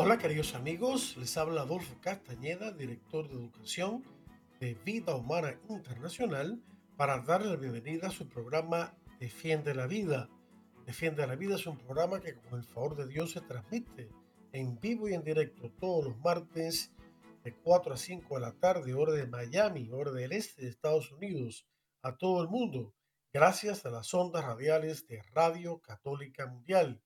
Hola queridos amigos, les habla Adolfo Castañeda, director de educación de Vida Humana Internacional, para darle la bienvenida a su programa Defiende la Vida. Defiende la Vida es un programa que con el favor de Dios se transmite en vivo y en directo todos los martes de 4 a 5 de la tarde, hora de Miami, hora del este de Estados Unidos, a todo el mundo, gracias a las ondas radiales de Radio Católica Mundial.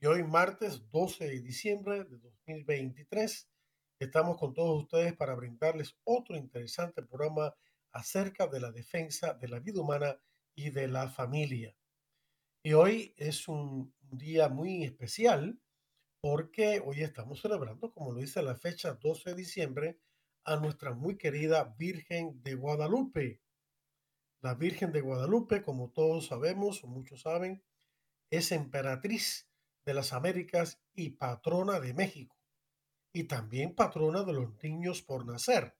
Y hoy martes 12 de diciembre de 2023 estamos con todos ustedes para brindarles otro interesante programa acerca de la defensa de la vida humana y de la familia. Y hoy es un día muy especial porque hoy estamos celebrando, como lo dice la fecha 12 de diciembre, a nuestra muy querida Virgen de Guadalupe. La Virgen de Guadalupe, como todos sabemos o muchos saben, es emperatriz de las Américas y patrona de México, y también patrona de los niños por nacer.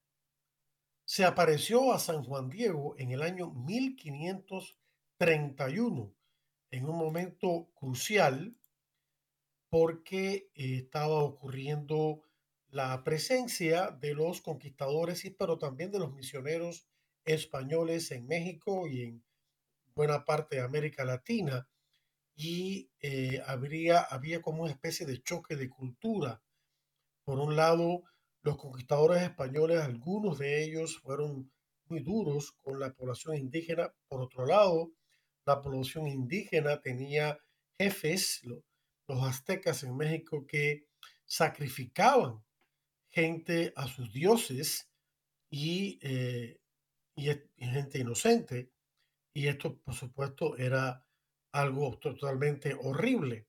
Se apareció a San Juan Diego en el año 1531, en un momento crucial porque estaba ocurriendo la presencia de los conquistadores, pero también de los misioneros españoles en México y en buena parte de América Latina y eh, habría, había como una especie de choque de cultura. Por un lado, los conquistadores españoles, algunos de ellos fueron muy duros con la población indígena. Por otro lado, la población indígena tenía jefes, los aztecas en México, que sacrificaban gente a sus dioses y, eh, y gente inocente. Y esto, por supuesto, era algo totalmente horrible.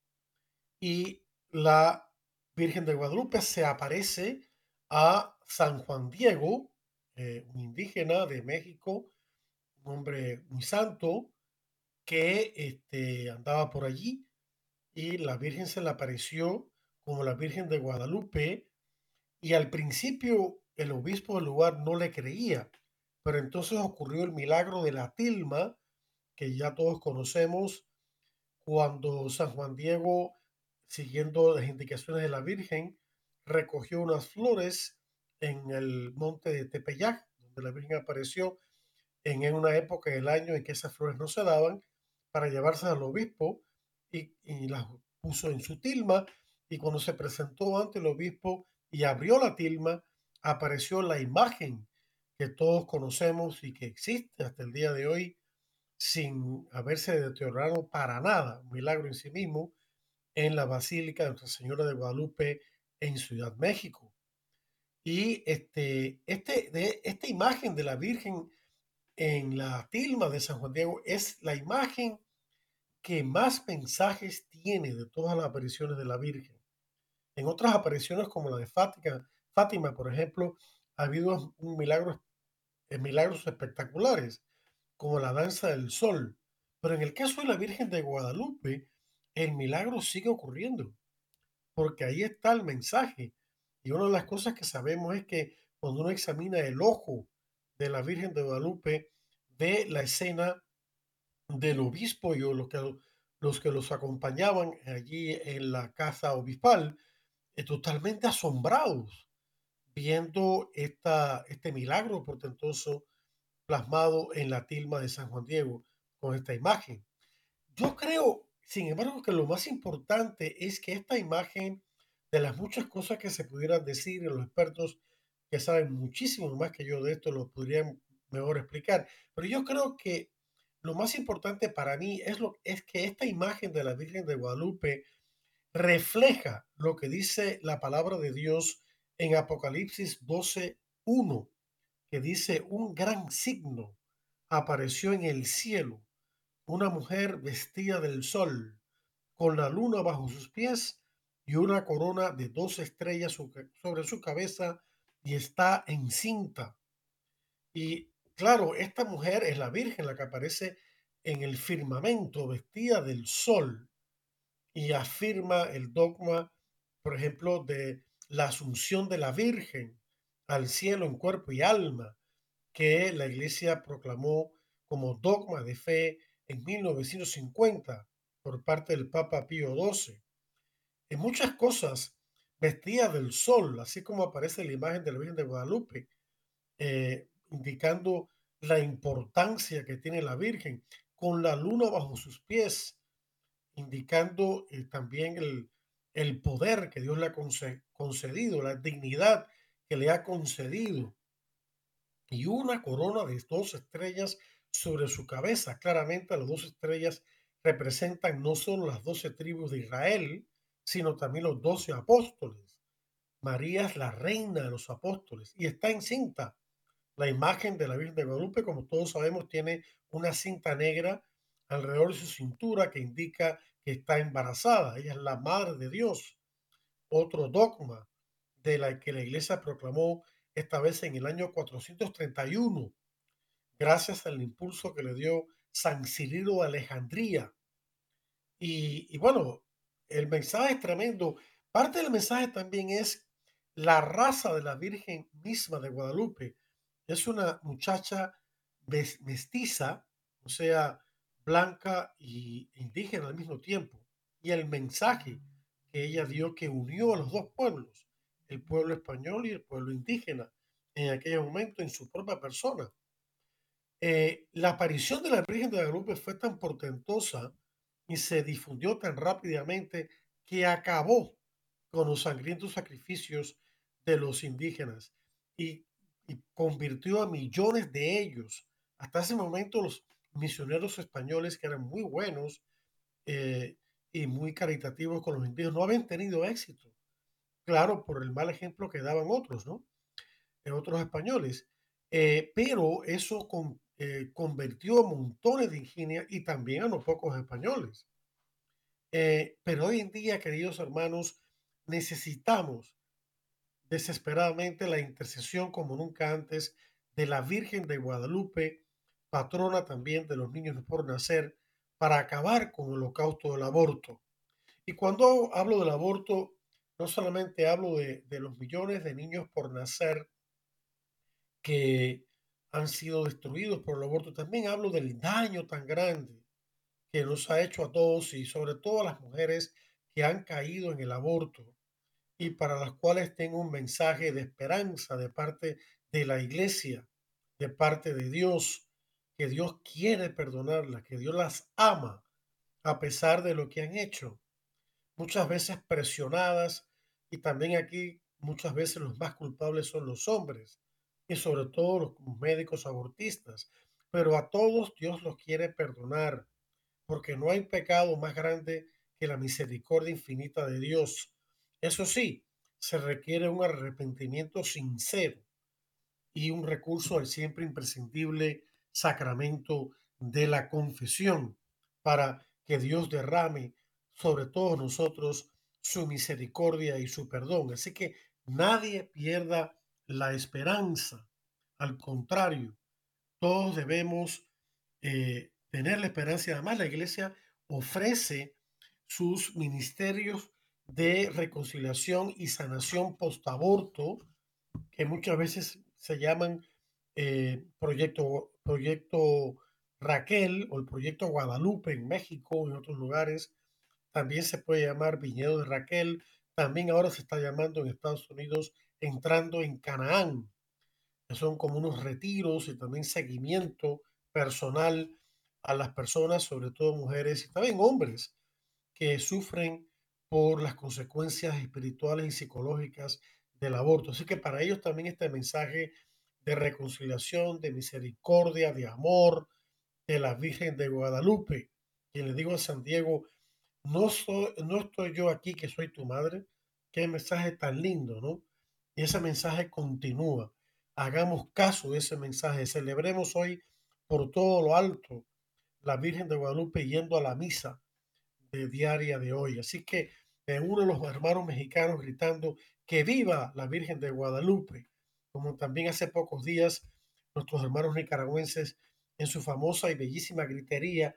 Y la Virgen de Guadalupe se aparece a San Juan Diego, eh, un indígena de México, un hombre muy santo, que este, andaba por allí y la Virgen se le apareció como la Virgen de Guadalupe y al principio el obispo del lugar no le creía, pero entonces ocurrió el milagro de la tilma que ya todos conocemos cuando San Juan Diego, siguiendo las indicaciones de la Virgen, recogió unas flores en el monte de Tepeyac, donde la Virgen apareció en una época del año en que esas flores no se daban, para llevárselas al obispo y, y las puso en su tilma. Y cuando se presentó ante el obispo y abrió la tilma, apareció la imagen que todos conocemos y que existe hasta el día de hoy sin haberse deteriorado para nada, un milagro en sí mismo, en la Basílica de Nuestra Señora de Guadalupe en Ciudad México. Y este, este, de, esta imagen de la Virgen en la tilma de San Juan Diego es la imagen que más mensajes tiene de todas las apariciones de la Virgen. En otras apariciones como la de Fátima, por ejemplo, ha habido eh, milagros espectaculares como la danza del sol. Pero en el caso de la Virgen de Guadalupe, el milagro sigue ocurriendo, porque ahí está el mensaje. Y una de las cosas que sabemos es que cuando uno examina el ojo de la Virgen de Guadalupe, ve la escena del obispo y los que, los que los acompañaban allí en la casa obispal, eh, totalmente asombrados, viendo esta, este milagro portentoso plasmado en la tilma de San Juan Diego con esta imagen. Yo creo, sin embargo, que lo más importante es que esta imagen, de las muchas cosas que se pudieran decir, los expertos que saben muchísimo más que yo de esto lo podrían mejor explicar, pero yo creo que lo más importante para mí es, lo, es que esta imagen de la Virgen de Guadalupe refleja lo que dice la palabra de Dios en Apocalipsis 12.1 que dice, un gran signo apareció en el cielo, una mujer vestida del sol, con la luna bajo sus pies y una corona de dos estrellas sobre su cabeza y está encinta. Y claro, esta mujer es la Virgen, la que aparece en el firmamento, vestida del sol, y afirma el dogma, por ejemplo, de la asunción de la Virgen al cielo en cuerpo y alma, que la Iglesia proclamó como dogma de fe en 1950 por parte del Papa Pío XII. En muchas cosas, vestía del sol, así como aparece la imagen de la Virgen de Guadalupe, eh, indicando la importancia que tiene la Virgen, con la luna bajo sus pies, indicando eh, también el, el, poder que Dios le ha concedido, la dignidad que le ha concedido, y una corona de dos estrellas sobre su cabeza. Claramente las dos estrellas representan no solo las doce tribus de Israel, sino también los doce apóstoles. María es la reina de los apóstoles y está encinta. La imagen de la Virgen de Guadalupe, como todos sabemos, tiene una cinta negra alrededor de su cintura que indica que está embarazada. Ella es la madre de Dios. Otro dogma de la que la iglesia proclamó esta vez en el año 431, gracias al impulso que le dio San Cirilo de Alejandría. Y, bueno, el mensaje es tremendo. Parte del mensaje también es la raza de la Virgen misma de Guadalupe. Es una muchacha mestiza, o sea, blanca y indígena al mismo tiempo. Y el mensaje que ella dio que unió a los dos pueblos, el pueblo español y el pueblo indígena, en aquel momento en su propia persona. Eh, la aparición de la Virgen de Guadalupe fue tan portentosa y se difundió tan rápidamente que acabó con los sangrientos sacrificios de los indígenas y, convirtió a millones de ellos. Hasta ese momento los misioneros españoles, que eran muy buenos eh, y muy caritativos con los indígenas, no habían tenido éxito. Claro, por el mal ejemplo que daban otros, ¿no? En otros españoles. Eh, pero eso eh, convirtió a montones de indígenas y también a los pocos españoles. Eh, pero hoy en día, queridos hermanos, necesitamos desesperadamente la intercesión como nunca antes de la Virgen de Guadalupe, patrona también de los niños por nacer, para acabar con el holocausto del aborto. Y cuando hablo del aborto, no solamente hablo de, de los millones de niños por nacer que han sido destruidos por el aborto, también hablo del daño tan grande que nos ha hecho a todos y sobre todo a las mujeres que han caído en el aborto y para las cuales tengo un mensaje de esperanza de parte de la iglesia, de parte de Dios, que Dios quiere perdonarlas, que Dios las ama a pesar de lo que han hecho. Muchas veces presionadas y también aquí muchas veces los más culpables son los hombres y sobre todo los médicos abortistas. Pero a todos Dios los quiere perdonar porque no hay pecado más grande que la misericordia infinita de Dios. Eso sí, se requiere un arrepentimiento sincero y un recurso al siempre imprescindible sacramento de la confesión para que Dios derrame sobre todos nosotros su misericordia y su perdón. Así que nadie pierda la esperanza. Al contrario, todos debemos eh, tener la esperanza. Además, la iglesia ofrece sus ministerios de reconciliación y sanación post-aborto, que muchas veces se llaman eh, proyecto, proyecto Raquel o el proyecto Guadalupe en México, en otros lugares. También se puede llamar Viñedo de Raquel. También ahora se está llamando en Estados Unidos Entrando en Canaán, que son como unos retiros y también seguimiento personal a las personas, sobre todo mujeres y también hombres, que sufren por las consecuencias espirituales y psicológicas del aborto. Así que para ellos también este mensaje de reconciliación, de misericordia, de amor de la Virgen de Guadalupe. Y le digo a San Diego, no, soy, no estoy yo aquí que soy tu madre. Qué mensaje tan lindo, ¿no? Y ese mensaje continúa. Hagamos caso de ese mensaje. Celebremos hoy por todo lo alto la Virgen de Guadalupe yendo a la misa de diaria de hoy. Así que uno de los hermanos mexicanos gritando que viva la Virgen de Guadalupe, como también hace pocos días nuestros hermanos nicaragüenses en su famosa y bellísima gritería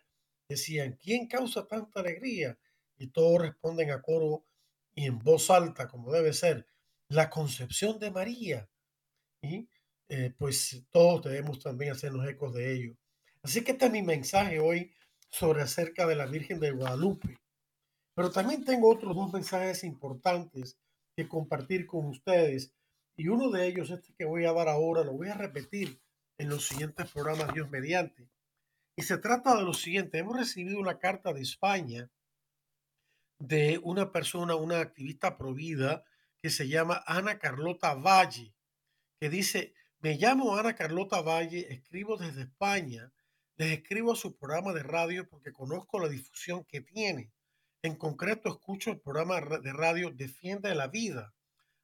decían, ¿quién causa tanta alegría? Y todos responden a coro y en voz alta, como debe ser, la concepción de María. Y eh, pues todos debemos también hacernos ecos de ello. Así que este es mi mensaje hoy sobre acerca de la Virgen de Guadalupe. Pero también tengo otros dos mensajes importantes que compartir con ustedes. Y uno de ellos, este que voy a dar ahora, lo voy a repetir en los siguientes programas Dios mediante. Y se trata de lo siguiente. Hemos recibido una carta de España de una persona, una activista provida que se llama Ana Carlota Valle, que dice, me llamo Ana Carlota Valle, escribo desde España, les escribo a su programa de radio porque conozco la difusión que tiene. En concreto, escucho el programa de radio Defiende la Vida.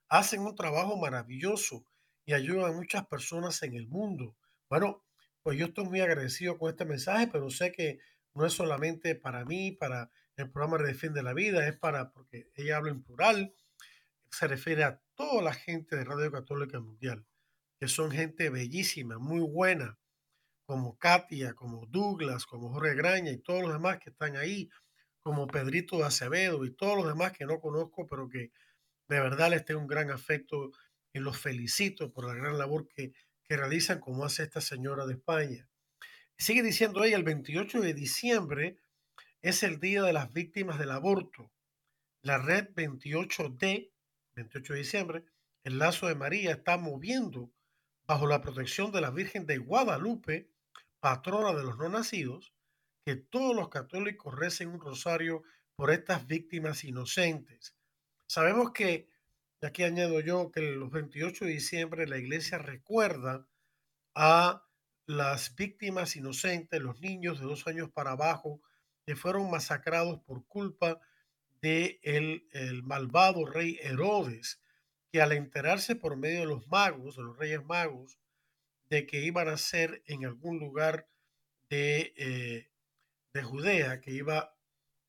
Hacen un trabajo maravilloso y ayudan a muchas personas en el mundo. Bueno, pues yo estoy muy agradecido con este mensaje, pero sé que no es solamente para mí, para el programa Defiende la Vida, es para, porque ella habla en plural, se refiere a toda la gente de Radio Católica Mundial que son gente bellísima, muy buena, como Katia, como Douglas, como Jorge Graña y todos los demás que están ahí, como Pedrito de Acevedo y todos los demás que no conozco, pero que de verdad les tengo un gran afecto y los felicito por la gran labor que, que realizan, como hace esta señora de España. Sigue diciendo ella, el 28 de diciembre es el Día de las Víctimas del Aborto. La red 28D, 28 de diciembre, el lazo de María está moviendo bajo la protección de la Virgen de Guadalupe, patrona de los no nacidos, que todos los católicos recen un rosario por estas víctimas inocentes. Sabemos que, aquí añado yo, que los 28 de diciembre la iglesia recuerda a las víctimas inocentes, los niños de dos años para abajo, que fueron masacrados por culpa de el, el malvado rey Herodes, que al enterarse por medio de los magos, de los reyes magos, de que iban a ser en algún lugar de, eh, de Judea, que iba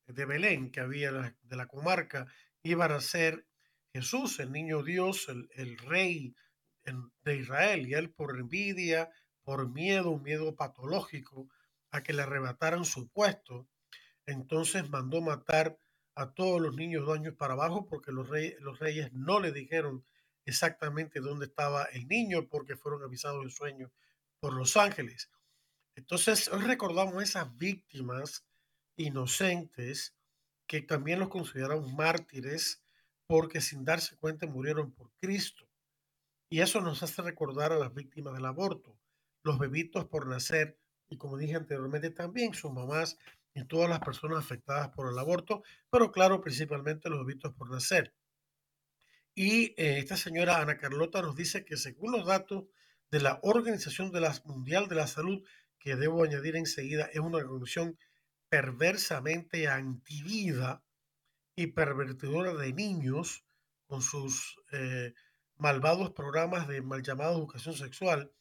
de Belén, que había de la comarca, iban a ser Jesús, el niño Dios, el, rey de Israel, y él por envidia, por miedo, un miedo patológico, a que le arrebataran su puesto, entonces mandó matar a todos los niños dos años para abajo porque los, reyes, los reyes no le dijeron exactamente dónde estaba el niño porque fueron avisados en sueño por los ángeles. Entonces, hoy recordamos esas víctimas inocentes que también los consideraron mártires porque sin darse cuenta murieron por Cristo. Y eso nos hace recordar a las víctimas del aborto, los bebitos por nacer y como dije anteriormente también sus mamás y todas las personas afectadas por el aborto, pero claro, principalmente los bebitos por nacer. Y eh, esta señora Ana Carlota nos dice que según los datos de la Organización Mundial de la Salud, que debo añadir enseguida, es una organización perversamente antivida y pervertidora de niños con sus eh, malvados programas de mal llamada educación sexual.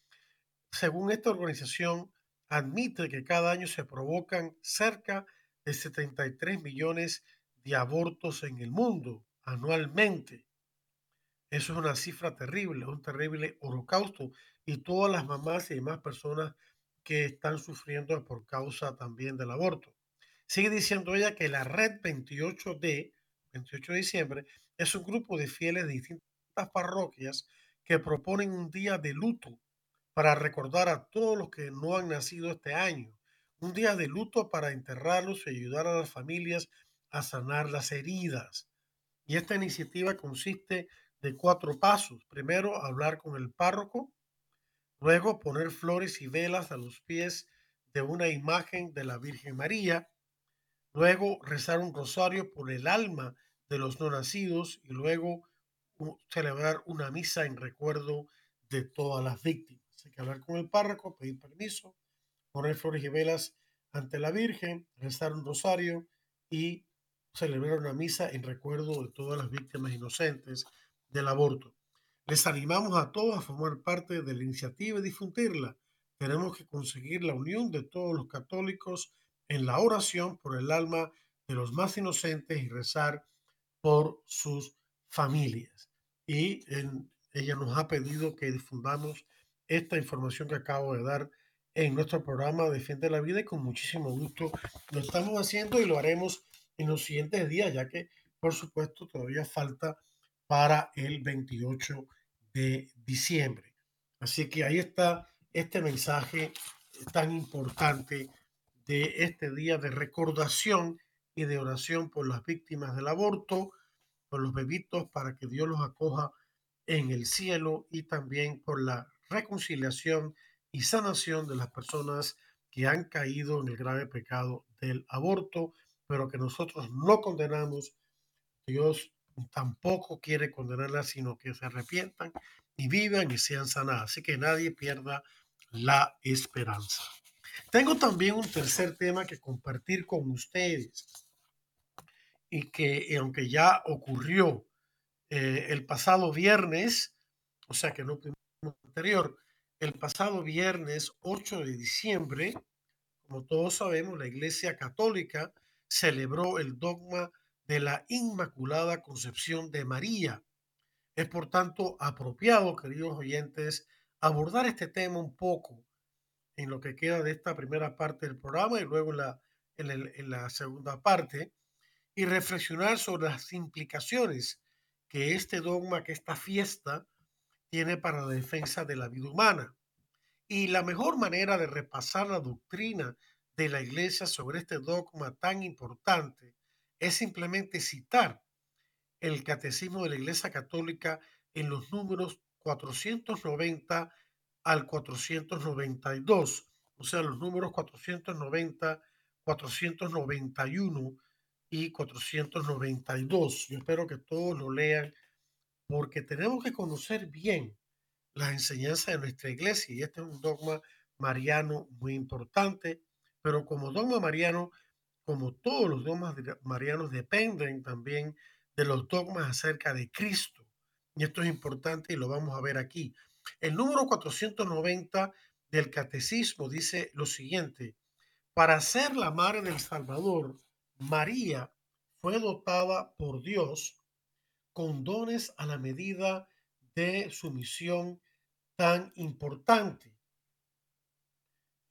Según esta organización, admite que cada año se provocan cerca de 73 millones de abortos en el mundo anualmente. Eso es una cifra terrible, un terrible holocausto y todas las mamás y demás personas que están sufriendo por causa también del aborto. Sigue diciendo ella que la red 28D, 28 de diciembre, es un grupo de fieles de distintas parroquias que proponen un día de luto para recordar a todos los que no han nacido este año. Un día de luto para enterrarlos y ayudar a las familias a sanar las heridas. Y esta iniciativa consiste de cuatro pasos. Primero, hablar con el párroco. Luego, poner flores y velas a los pies de una imagen de la Virgen María. Luego, rezar un rosario por el alma de los no nacidos. Y luego, celebrar una misa en recuerdo de todas las víctimas. Hay que hablar con el párroco, pedir permiso, poner flores y velas ante la Virgen, rezar un rosario y celebrar una misa en recuerdo de todas las víctimas inocentes del aborto. Les animamos a todos a formar parte de la iniciativa y difundirla. Tenemos que conseguir la unión de todos los católicos en la oración por el alma de los más inocentes y rezar por sus familias. Y ella nos ha pedido que difundamos esta información que acabo de dar en nuestro programa Defiende la Vida y con muchísimo gusto lo estamos haciendo y lo haremos en los siguientes días, ya que por supuesto todavía falta para el 28 de diciembre. Así que ahí está este mensaje tan importante de este día de recordación y de oración por las víctimas del aborto, por los bebitos para que Dios los acoja en el cielo y también por la reconciliación y sanación de las personas que han caído en el grave pecado del aborto, pero que nosotros no condenamos. Dios tampoco quiere condenarlas, sino que se arrepientan y vivan y sean sanadas. Así que nadie pierda la esperanza. Tengo también un tercer tema que compartir con ustedes y que aunque ya ocurrió eh, el pasado viernes, o sea que no anterior, el pasado viernes 8 de diciembre, como todos sabemos, la Iglesia Católica celebró el dogma de la Inmaculada Concepción de María. Es por tanto apropiado, queridos oyentes, abordar este tema un poco en lo que queda de esta primera parte del programa y luego en la, en la segunda parte y reflexionar sobre las implicaciones que este dogma, que esta fiesta tiene para la defensa de la vida humana. Y la mejor manera de repasar la doctrina de la Iglesia sobre este dogma tan importante es simplemente citar el Catecismo de la Iglesia Católica en los números 490 al 492, o sea, los números 490, 491 y 492. Yo espero que todos lo lean porque tenemos que conocer bien las enseñanzas de nuestra iglesia y este es un dogma mariano muy importante, pero como dogma mariano, como todos los dogmas marianos dependen también de los dogmas acerca de Cristo. Y esto es importante y lo vamos a ver aquí. El número 490 del catecismo dice lo siguiente, para ser la madre del Salvador, María fue dotada por Dios con dones a la medida de su misión tan importante.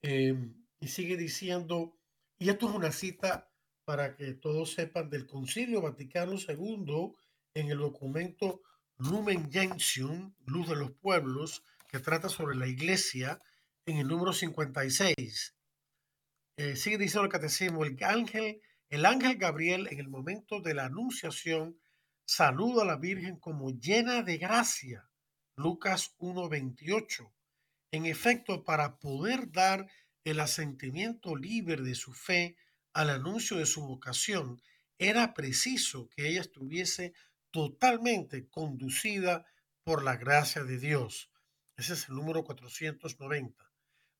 Em, y sigue diciendo, y esto es una cita para que todos sepan del Concilio Vaticano II en el documento Lumen Gentium, Luz de los Pueblos, que trata sobre la iglesia, en el número 56. Eh, sigue diciendo el catecismo, el ángel, el ángel Gabriel en el momento de la anunciación saluda a la Virgen como llena de gracia. Lucas 1.28. En efecto, para poder dar el asentimiento libre de su fe al anuncio de su vocación, era preciso que ella estuviese totalmente conducida por la gracia de Dios. Ese es el número 490.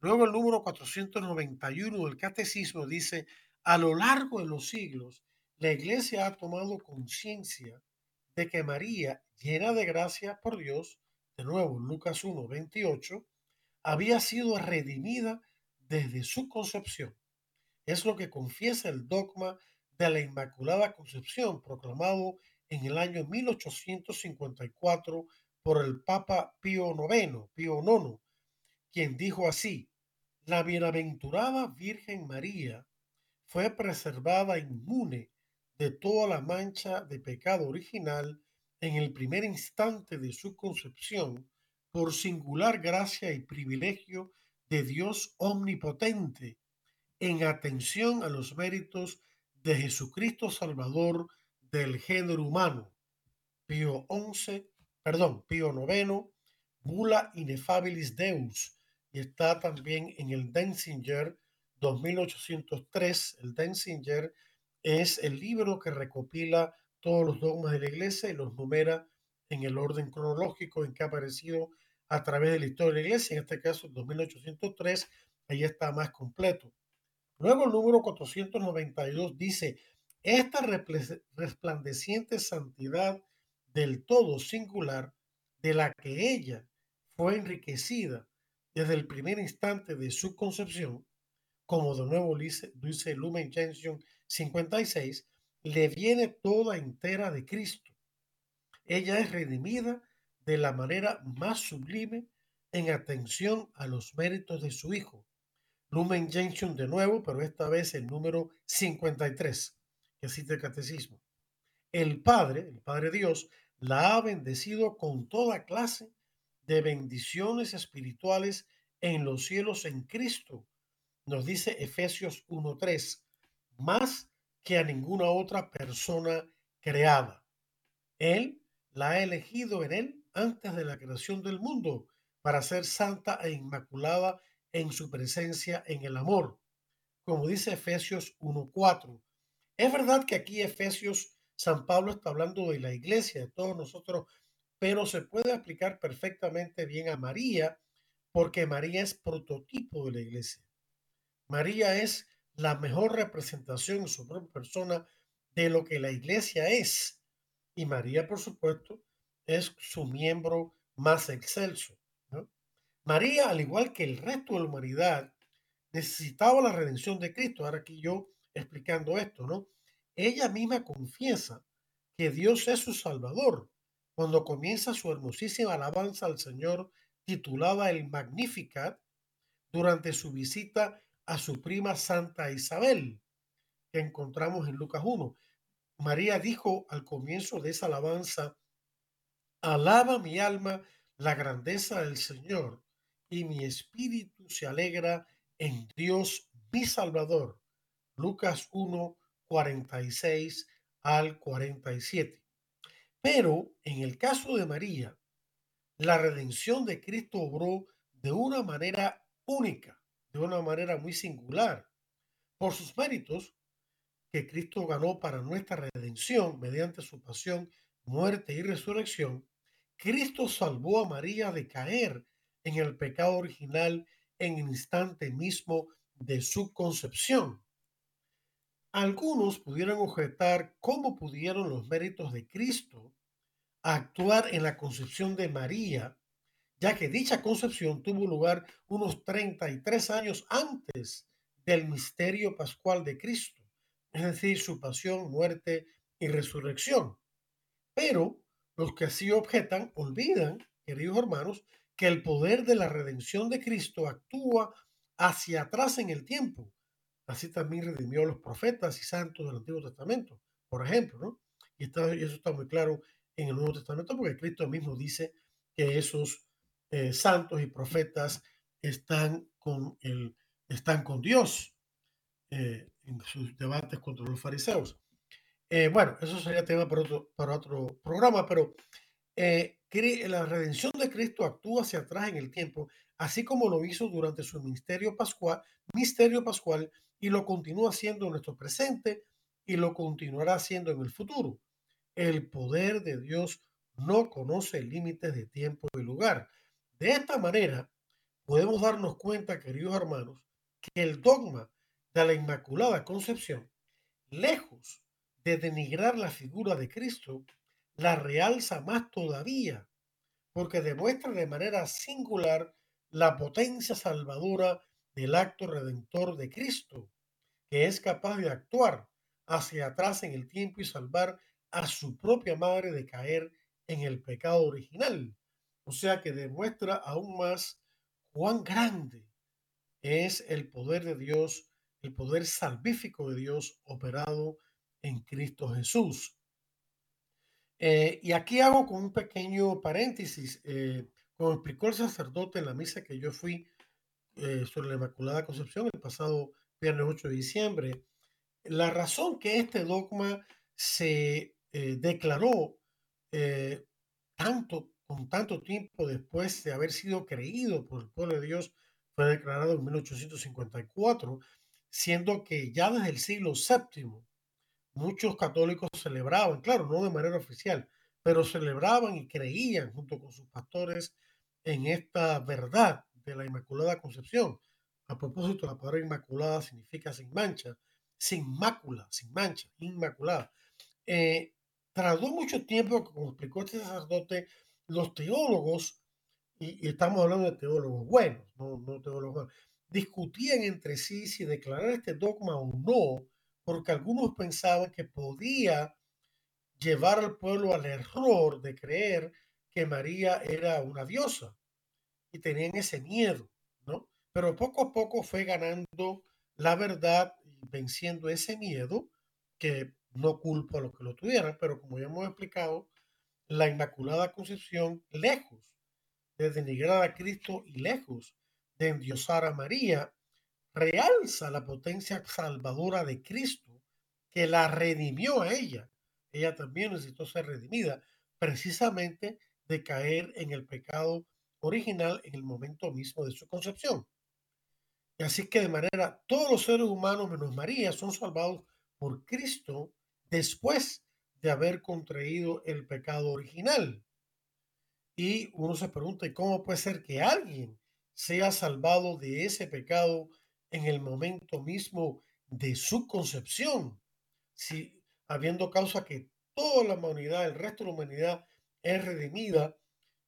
Luego el número 491 del Catecismo dice, a lo largo de los siglos, la Iglesia ha tomado conciencia de que María, llena de gracia por Dios, de nuevo Lucas 1, 28, había sido redimida desde su concepción. Es lo que confiesa el dogma de la Inmaculada Concepción proclamado en el año 1854 por el Papa Pío IX, Pío IX, quien dijo así, la bienaventurada Virgen María fue preservada inmune de toda la mancha de pecado original en el primer instante de su concepción por singular gracia y privilegio de Dios omnipotente en atención a los méritos de Jesucristo Salvador del género humano. Pío XI, perdón, Pío IX, Bula Inefabilis Deus, y está también en el Denzinger 2803. El Denzinger es el libro que recopila todos los dogmas de la iglesia y los numera en el orden cronológico en que ha aparecido a través de la historia de la iglesia, en este caso 2803, ahí está más completo. Luego el número 492 dice, esta resplandeciente santidad del todo singular de la que ella fue enriquecida desde el primer instante de su concepción, como de nuevo dice, Lumen Gentium 56, le viene toda entera de Cristo. Ella es redimida de la manera más sublime en atención a los méritos de su Hijo. Lumen Gentium de nuevo, pero esta vez el número 53, que cita el catecismo. El Padre, el Padre Dios, la ha bendecido con toda clase de bendiciones espirituales en los cielos en Cristo, nos dice Efesios 1.3, más que a ninguna otra persona creada. Él la ha elegido en él antes de la creación del mundo para ser santa e inmaculada en su presencia en el amor, como dice Efesios 1.4. Es verdad que aquí Efesios, San Pablo está hablando de la iglesia, de todos nosotros, pero se puede aplicar perfectamente bien a María, porque María es prototipo de la iglesia. María es la mejor representación en su propia persona de lo que la iglesia es. Y María, por supuesto, es su miembro más excelso. María, al igual que el resto de la humanidad, necesitaba la redención de Cristo. Ahora aquí yo explicando esto, ¿no? Ella misma confiesa que Dios es su Salvador cuando comienza su hermosísima alabanza al Señor titulada el Magnificat durante su visita a su prima Santa Isabel, que encontramos en Lucas 1. María dijo al comienzo de esa alabanza, alaba mi alma la grandeza del Señor y mi espíritu se alegra en Dios mi Salvador. Lucas 1, 46 al 47. Pero en el caso de María, la redención de Cristo obró de una manera única de una manera muy singular. Por sus méritos que Cristo ganó para nuestra redención mediante su pasión, muerte y resurrección, Cristo salvó a María de caer en el pecado original en el instante mismo de su concepción. Algunos pudieron objetar cómo pudieron los méritos de Cristo actuar en la concepción de María ya que dicha concepción tuvo lugar unos 33 años antes del misterio pascual de Cristo, es decir, su pasión, muerte y resurrección. Pero los que así objetan olvidan, queridos hermanos, que el poder de la redención de Cristo actúa hacia atrás en el tiempo. Así también redimió a los profetas y santos del Antiguo Testamento, por ejemplo, ¿no? Y, y eso está muy claro en el Nuevo Testamento porque Cristo mismo dice que esos eh, santos y profetas están con, el, están con Dios eh, en sus debates contra los fariseos. Eh, bueno, eso sería tema para otro, para otro programa, pero la redención de Cristo actúa hacia atrás en el tiempo, así como lo hizo durante su ministerio pascual, misterio pascual, y lo continúa haciendo en nuestro presente y lo continuará haciendo en el futuro. El poder de Dios no conoce límites de tiempo y lugar. De esta manera, podemos darnos cuenta, queridos hermanos, que el dogma de la Inmaculada Concepción, lejos de denigrar la figura de Cristo, la realza más todavía, porque demuestra de manera singular la potencia salvadora del acto redentor de Cristo, que es capaz de actuar hacia atrás en el tiempo y salvar a su propia madre de caer en el pecado original. O sea que demuestra aún más cuán grande es el poder de Dios, el poder salvífico de Dios operado en Cristo Jesús. Eh, y aquí hago con un pequeño paréntesis, eh, como explicó el sacerdote en la misa que yo fui eh, sobre la Inmaculada Concepción el pasado viernes 8 de diciembre, la razón que este dogma se declaró tanto con tanto tiempo después de haber sido creído por el pueblo de Dios, fue declarado en 1854, siendo que ya desde el siglo VII muchos católicos celebraban, claro, no de manera oficial, pero celebraban y creían junto con sus pastores en esta verdad de la Inmaculada Concepción. A propósito, la palabra Inmaculada significa sin mancha, sin mácula, sin mancha, inmaculada. Eh, tardó mucho tiempo, como explicó este sacerdote, los teólogos, y, estamos hablando de teólogos buenos, no, no teólogos discutían entre sí si declarar este dogma o no, porque algunos pensaban que podía llevar al pueblo al error de creer que María era una diosa y tenían ese miedo, ¿no? Pero poco a poco fue ganando la verdad y venciendo ese miedo que no culpo a los que lo tuvieran, pero como ya hemos explicado, la Inmaculada Concepción, lejos de denigrar a Cristo y lejos de endiosar a María, realza la potencia salvadora de Cristo que la redimió a ella. Ella también necesitó ser redimida precisamente de caer en el pecado original en el momento mismo de su concepción. Y así que de manera, todos los seres humanos menos María son salvados por Cristo después de haber contraído el pecado original. Y uno se pregunta, ¿cómo puede ser que alguien sea salvado de ese pecado en el momento mismo de su concepción? Si habiendo causa que toda la humanidad, el resto de la humanidad es redimida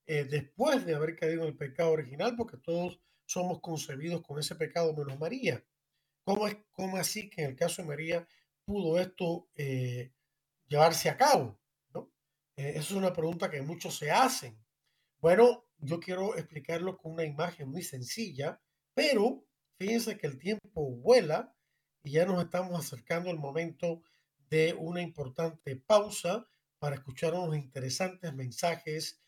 eh, después de haber caído en el pecado original, porque todos somos concebidos con ese pecado menos María. ¿Cómo es cómo así que en el caso de María pudo esto eh, llevarse a cabo? ¿no? Eh, esa es una pregunta que muchos se hacen. Bueno, yo quiero explicarlo con una imagen muy sencilla, pero fíjense que el tiempo vuela y ya nos estamos acercando al momento de una importante pausa para escuchar unos interesantes mensajes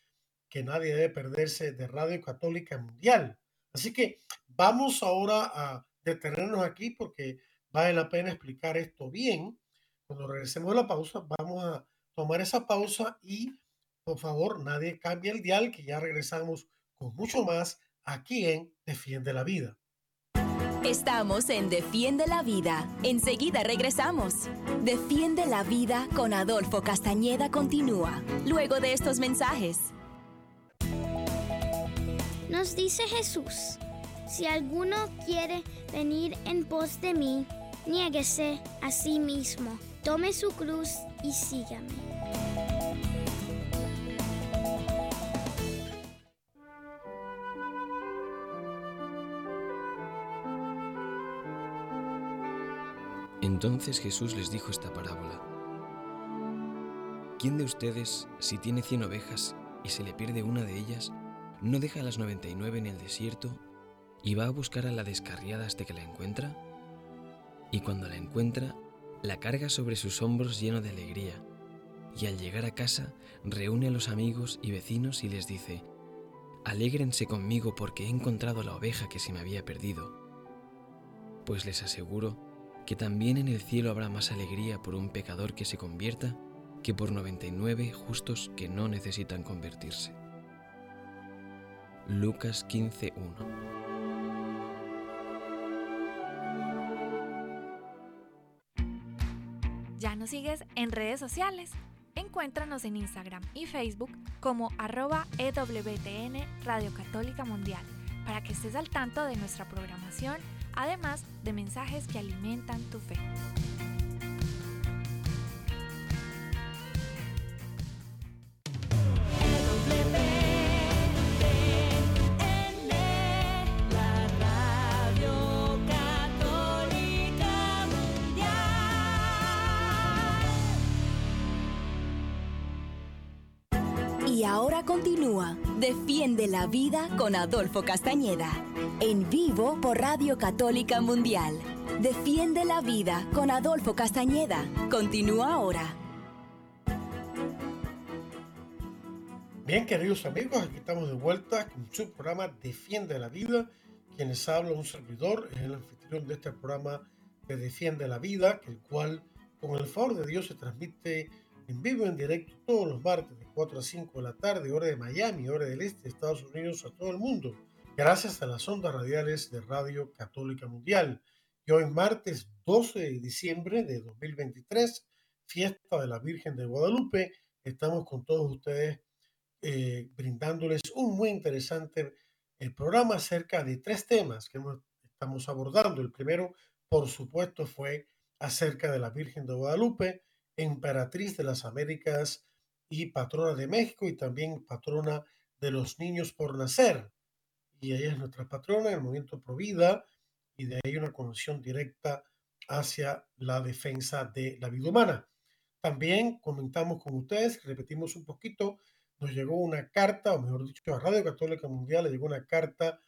que nadie debe perderse de Radio Católica Mundial. Así que vamos ahora a detenernos aquí porque vale la pena explicar esto bien. Cuando regresemos a la pausa, vamos a tomar esa pausa y por favor nadie cambie el dial que ya regresamos con mucho más aquí en Defiende la Vida. Estamos en Defiende la Vida. Enseguida regresamos. Defiende la Vida con Adolfo Castañeda continúa, luego de estos mensajes. Nos dice Jesús, si alguno quiere venir en pos de mí, niéguese a sí mismo, tome su cruz y sígame. Entonces Jesús les dijo esta parábola. ¿Quién de ustedes, si tiene cien ovejas y se le pierde una de ellas, no deja las noventa y nueve en el desierto y va a buscar a la descarriada hasta que la encuentra? Y cuando la encuentra, la carga sobre sus hombros lleno de alegría, y al llegar a casa reúne a los amigos y vecinos y les dice, Alégrense conmigo porque he encontrado la oveja que se me había perdido. Pues les aseguro que también en el cielo habrá más alegría por un pecador que se convierta que por 99 justos que no necesitan convertirse. Lucas 15.1 ¿Ya nos sigues en redes sociales? Encuéntranos en Instagram y Facebook como arroba EWTN Radio Católica Mundial para que estés al tanto de nuestra programación además de mensajes que alimentan tu fe. Continúa Defiende la Vida con Adolfo Castañeda. En vivo por Radio Católica Mundial. Defiende la Vida con Adolfo Castañeda. Continúa ahora. Bien, queridos amigos, aquí estamos de vuelta con su programa Defiende la Vida. Quienes un servidor, es el anfitrión de este programa que Defiende la Vida, el cual, con el favor de Dios, se transmite en vivo, en directo, todos los martes de 4 a 5 de la tarde, hora de Miami, hora del este de Estados Unidos, a todo el mundo, gracias a las ondas radiales de Radio Católica Mundial. Y hoy, martes 12 de diciembre de 2023, fiesta de la Virgen de Guadalupe, estamos con todos ustedes eh, brindándoles un muy interesante eh, programa acerca de tres temas que estamos abordando. El primero, por supuesto, fue acerca de la Virgen de Guadalupe emperatriz de las Américas y patrona de México y también patrona de los niños por nacer. Y ella es nuestra patrona en el movimiento Provida y de ahí una conexión directa hacia la defensa de la vida humana. También comentamos con ustedes, repetimos un poquito, nos llegó una carta, o mejor dicho, a Radio Católica Mundial le llegó una carta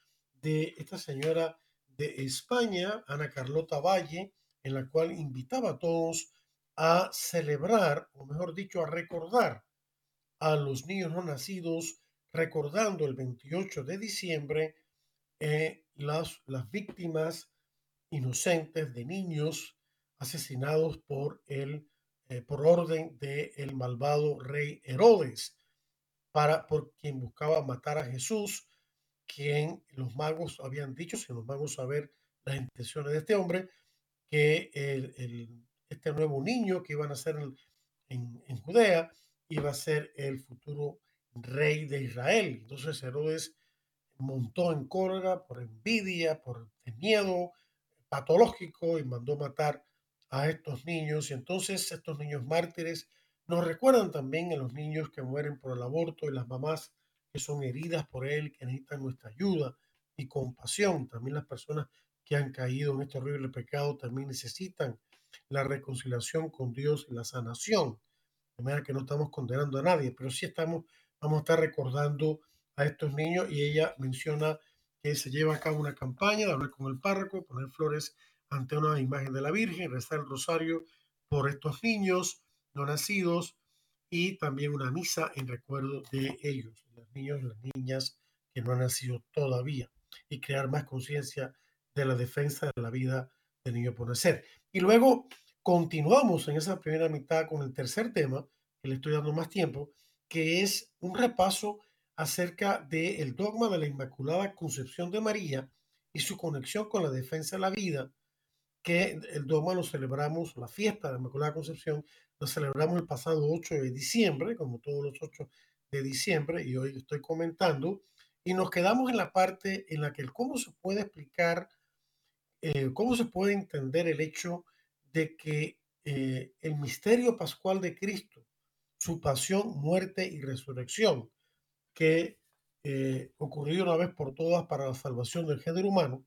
de esta señora de España, Ana Carlota Valle, en la cual invitaba a todos a celebrar, o mejor dicho, a recordar a los niños no nacidos, recordando el 28 de diciembre eh, las, las víctimas inocentes de niños asesinados por, el, eh, por orden del el malvado rey Herodes, para, por quien buscaba matar a Jesús, quien los magos habían dicho, si los magos saber las intenciones de este hombre, que el, este nuevo niño que iban a en, en Judea iba a ser el futuro rey de Israel. Entonces Herodes montó en cólera por envidia, por miedo patológico y mandó matar a estos niños. Y entonces estos niños mártires nos recuerdan también a los niños que mueren por el aborto y las mamás que son heridas por él, que necesitan nuestra ayuda y compasión. También las personas que han caído en este horrible pecado también necesitan la reconciliación con Dios y la sanación. De manera que no estamos condenando a nadie, pero sí estamos, vamos a estar recordando a estos niños y ella menciona que se lleva a cabo una campaña de hablar con el párroco, poner flores ante una imagen de la Virgen, rezar el rosario por estos niños no nacidos y también una misa en recuerdo de ellos, los niños y las niñas que no han nacido todavía, y crear más conciencia de la defensa de la vida del niño por nacer. Y luego continuamos en esa primera mitad con el tercer tema, que le estoy dando más tiempo, que es un repaso acerca del dogma de la Inmaculada Concepción de María y su conexión con la defensa de la vida, que el dogma lo celebramos, la fiesta de la Inmaculada Concepción, lo celebramos el pasado 8 de diciembre, como todos los 8 de diciembre, y hoy estoy comentando, y nos quedamos en la parte en la que el cómo se puede explicar, eh, cómo se puede entender el hecho de que eh, el misterio pascual de Cristo, su pasión, muerte y resurrección, que eh, ocurrió una vez por todas para la salvación del género humano,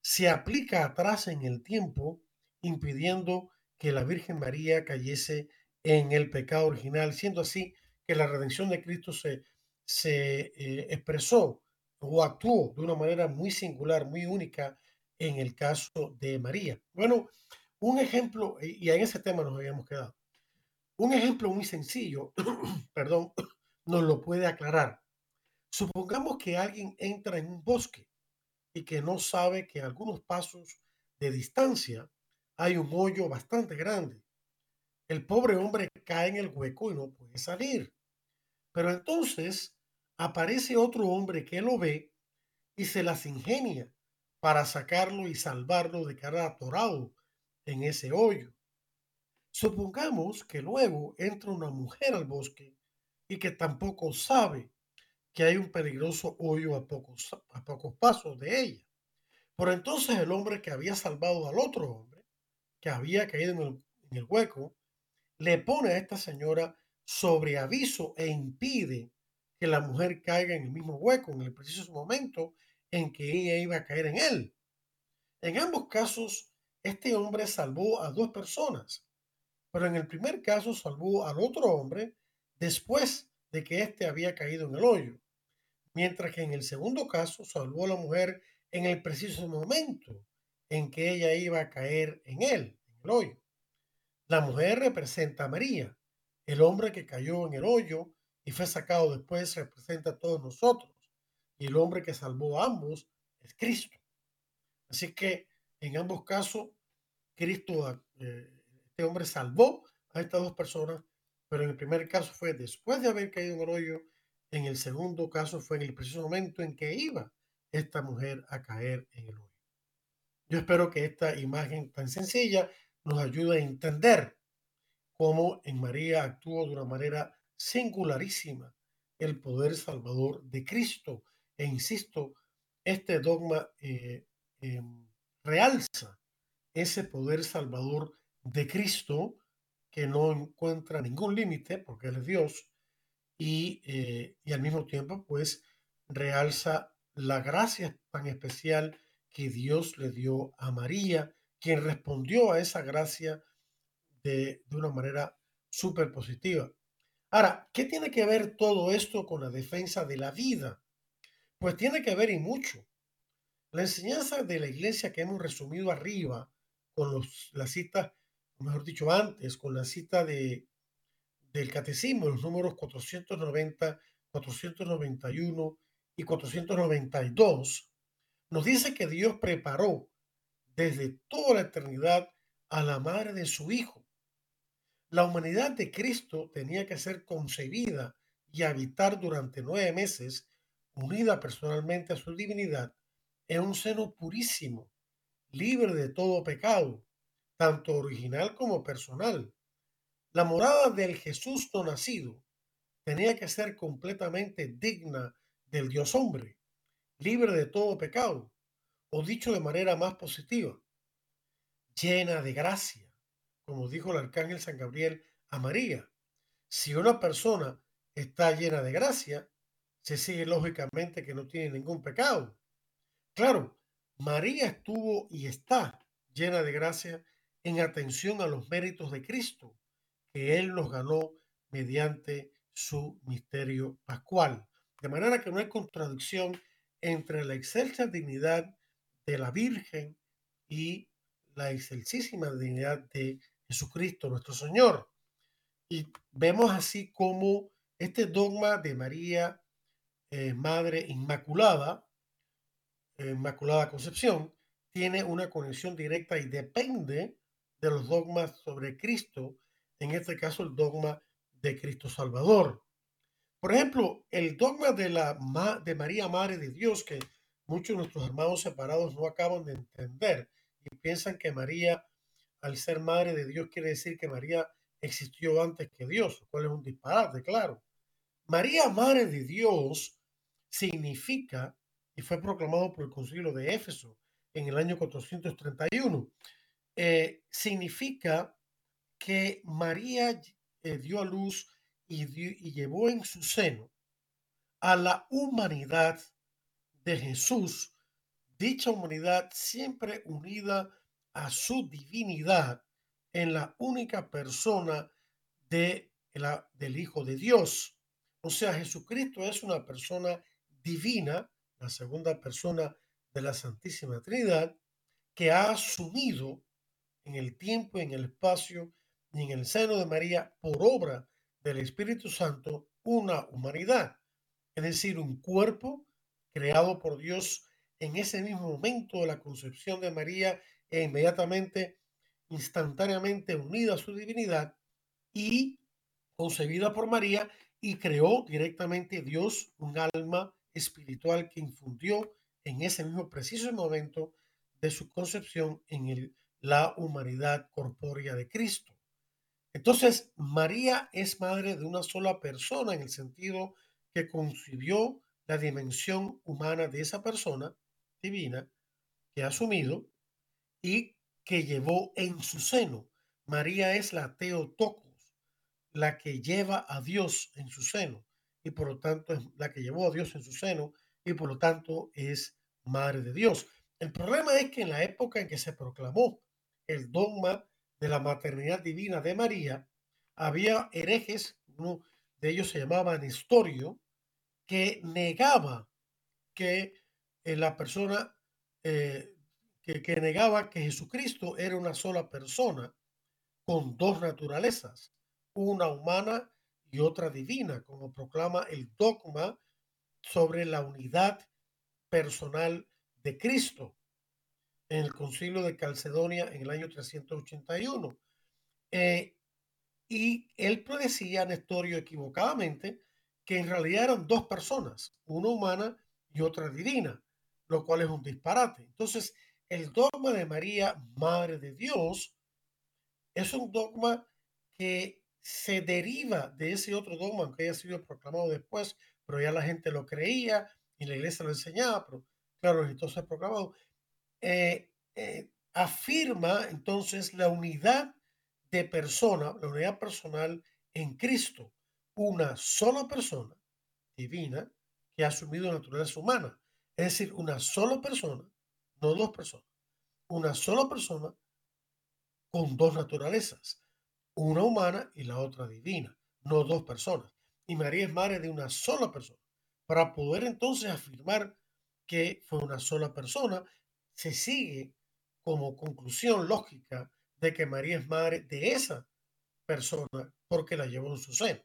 se aplica atrás en el tiempo, impidiendo que la Virgen María cayese en el pecado original, siendo así que la redención de Cristo se, se expresó o actuó de una manera muy singular, muy única en el caso de María. Bueno, un ejemplo, y en ese tema nos habíamos quedado, un ejemplo muy sencillo, perdón, nos lo puede aclarar. Supongamos que alguien entra en un bosque y que no sabe que a algunos pasos de distancia hay un hoyo bastante grande. El pobre hombre cae en el hueco y no puede salir. Pero entonces aparece otro hombre que lo ve y se las ingenia para sacarlo y salvarlo de quedar atorado en ese hoyo. Supongamos que luego entra una mujer al bosque y que tampoco sabe que hay un peligroso hoyo a pocos, a pocos pasos de ella. Por entonces el hombre que había salvado al otro hombre, que había caído en el, en el hueco, le pone a esta señora sobre aviso e impide que la mujer caiga en el mismo hueco en el preciso momento en que ella iba a caer en él. En ambos casos, este hombre salvó a dos personas, pero en el primer caso salvó al otro hombre después de que éste había caído en el hoyo, mientras que en el segundo caso salvó a la mujer en el preciso momento en que ella iba a caer en él, en el hoyo. La mujer representa a María, el hombre que cayó en el hoyo y fue sacado después representa a todos nosotros, y el hombre que salvó a ambos es Cristo. Así que en ambos casos, Cristo, eh, este hombre salvó a estas dos personas, pero en el primer caso fue después de haber caído en el hoyo, en el segundo caso fue en el preciso momento en que iba esta mujer a caer en el hoyo. Yo espero que esta imagen tan sencilla nos ayude a entender cómo en María actuó de una manera singularísima el poder salvador de Cristo. E insisto, este dogma eh, em, realza ese poder salvador de Cristo que no encuentra ningún límite porque Él es Dios y, eh, y al mismo tiempo pues realza la gracia tan especial que Dios le dio a María quien respondió a esa gracia de, de una manera súper positiva. Ahora, ¿qué tiene que ver todo esto con la defensa de la vida? Pues tiene que ver y mucho. La enseñanza de la iglesia que hemos resumido arriba, con los, la cita, mejor dicho antes, con la cita de, del catecismo, los números 490, 491 y 492, nos dice que Dios preparó desde toda la eternidad a la madre de su Hijo. La humanidad de Cristo tenía que ser concebida y habitar durante nueve meses, unida personalmente a su divinidad, en un seno purísimo, libre de todo pecado, tanto original como personal. La morada del Jesús nacido tenía que ser completamente digna del Dios hombre, libre de todo pecado, o dicho de manera más positiva, llena de gracia, como dijo el arcángel San Gabriel a María. Si una persona está llena de gracia, se sigue lógicamente que no tiene ningún pecado. Claro, María estuvo y está llena de gracia en atención a los méritos de Cristo, que Él nos ganó mediante su misterio pascual. De manera que no hay contradicción entre la excelsa dignidad de la Virgen y la excelsísima dignidad de Jesucristo, nuestro Señor. Y vemos así como este dogma de María, eh, Madre Inmaculada, Inmaculada Concepción, tiene una conexión directa y depende de los dogmas sobre Cristo, en este caso el dogma de Cristo Salvador. Por ejemplo, el dogma de, la, de María Madre de Dios, que muchos de nuestros hermanos separados no acaban de entender y piensan que María, al ser Madre de Dios, quiere decir que María existió antes que Dios, lo cual es un disparate, claro. María Madre de Dios significa y fue proclamado por el Concilio de Éfeso en el año 431. Eh, significa que María eh, dio a luz y, y llevó en su seno a la humanidad de Jesús, dicha humanidad siempre unida a su divinidad en la única persona de la, del Hijo de Dios. O sea, Jesucristo es una persona divina la segunda persona de la Santísima Trinidad, que ha asumido en el tiempo, en el espacio y en el seno de María por obra del Espíritu Santo una humanidad, es decir, un cuerpo creado por Dios en ese mismo momento de la concepción de María e inmediatamente, instantáneamente unida a su divinidad y concebida por María y creó directamente Dios un alma espiritual que infundió en ese mismo preciso momento de su concepción en el, la humanidad corpórea de Cristo. Entonces, María es madre de una sola persona en el sentido que concibió la dimensión humana de esa persona divina que ha asumido y que llevó en su seno. María es la Teotocos, la que lleva a Dios en su seno y por lo tanto es la que llevó a Dios en su seno y por lo tanto es madre de Dios. El problema es que en la época en que se proclamó el dogma de la maternidad divina de María, había herejes, uno de ellos se llamaba Nestorio, que negaba que eh, la persona, eh, que, que negaba que Jesucristo era una sola persona con dos naturalezas, una humana y otra divina, como proclama el dogma sobre la unidad personal de Cristo en el concilio de Calcedonia en el año 381. Eh, y él predecía, Nestorio, equivocadamente, que en realidad eran dos personas, una humana y otra divina, lo cual es un disparate. Entonces, el dogma de María, Madre de Dios, es un dogma que se deriva de ese otro dogma, aunque haya sido proclamado después, pero ya la gente lo creía y la iglesia lo enseñaba, pero claro, entonces proclamado, eh, eh, afirma entonces la unidad de persona, la unidad personal en Cristo, una sola persona divina que ha asumido naturaleza humana, es decir, una sola persona, no dos personas, una sola persona con dos naturalezas, una humana y la otra divina, no dos personas. Y María es madre de una sola persona. Para poder entonces afirmar que fue una sola persona, se sigue como conclusión lógica de que María es madre de esa persona porque la llevó en su seno.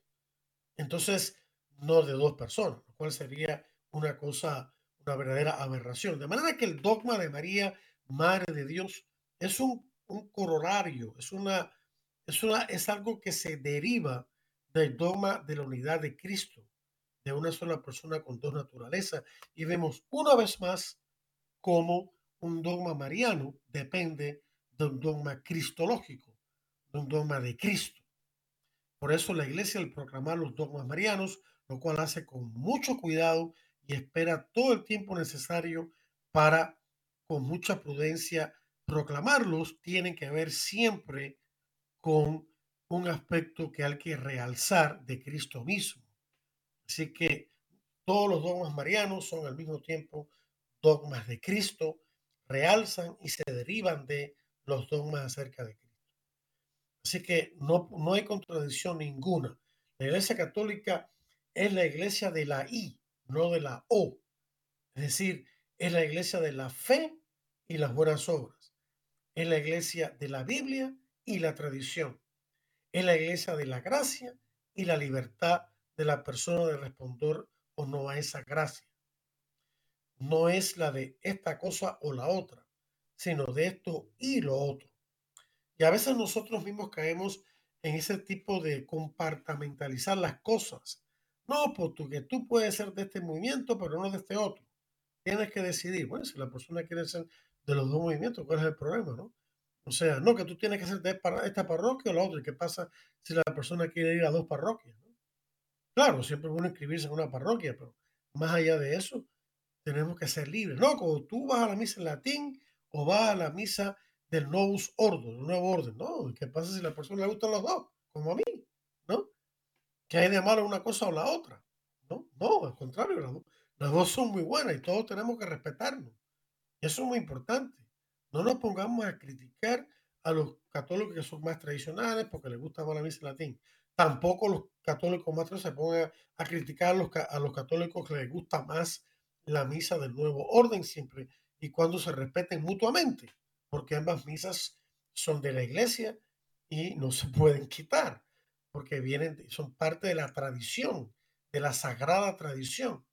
Entonces, no de dos personas, lo cual sería una cosa, una verdadera aberración. De manera que el dogma de María, Madre de Dios, es un, un corolario, es, una, es, una, es algo que se deriva del dogma de la unidad de Cristo, de una sola persona con dos naturalezas. Y vemos una vez más cómo un dogma mariano depende de un dogma cristológico, de un dogma de Cristo. Por eso la iglesia al proclamar los dogmas marianos, lo cual hace con mucho cuidado y espera todo el tiempo necesario para, con mucha prudencia, proclamarlos, tienen que ver siempre con un aspecto que hay que realzar de Cristo mismo. Así que todos los dogmas marianos son al mismo tiempo dogmas de Cristo, realzan y se derivan de los dogmas acerca de Cristo. Así que no, no hay contradicción ninguna. La Iglesia Católica es la iglesia de la I, no de la O. Es decir, es la iglesia de la fe y las buenas obras. Es la iglesia de la Biblia y la tradición. Es la iglesia de la gracia y la libertad de la persona de responder o no a esa gracia. No es la de esta cosa o la otra, sino de esto y lo otro. Y a veces nosotros mismos caemos en ese tipo de compartamentalizar las cosas. No, porque tú puedes ser de este movimiento, pero no de este otro. Tienes que decidir, bueno, si la persona quiere ser de los dos movimientos, ¿cuál es el problema, no? O sea, no, que tú tienes que ser de esta parroquia o la otra. ¿Y qué pasa si la persona quiere ir a dos parroquias? Claro, siempre es bueno inscribirse en una parroquia, pero más allá de eso, tenemos que ser libres. No, cuando tú vas a la misa en latín o vas a la misa del novus ordo, del nuevo orden. No, ¿qué pasa si a la persona le gustan los dos? Como a mí, ¿no? ¿Qué hay de malo una cosa o la otra? No, no, al contrario, las dos, las dos son muy buenas y todos tenemos que respetarnos. Eso es muy importante. No nos pongamos a criticar a los católicos que son más tradicionales porque les gusta más la misa latín. Tampoco los católicos más se pongan a, criticar a los, a los católicos que les gusta más la misa del nuevo orden siempre y cuando se respeten mutuamente porque ambas misas son de la iglesia y no se pueden quitar, porque vienen, son parte de la tradición, de la sagrada tradición.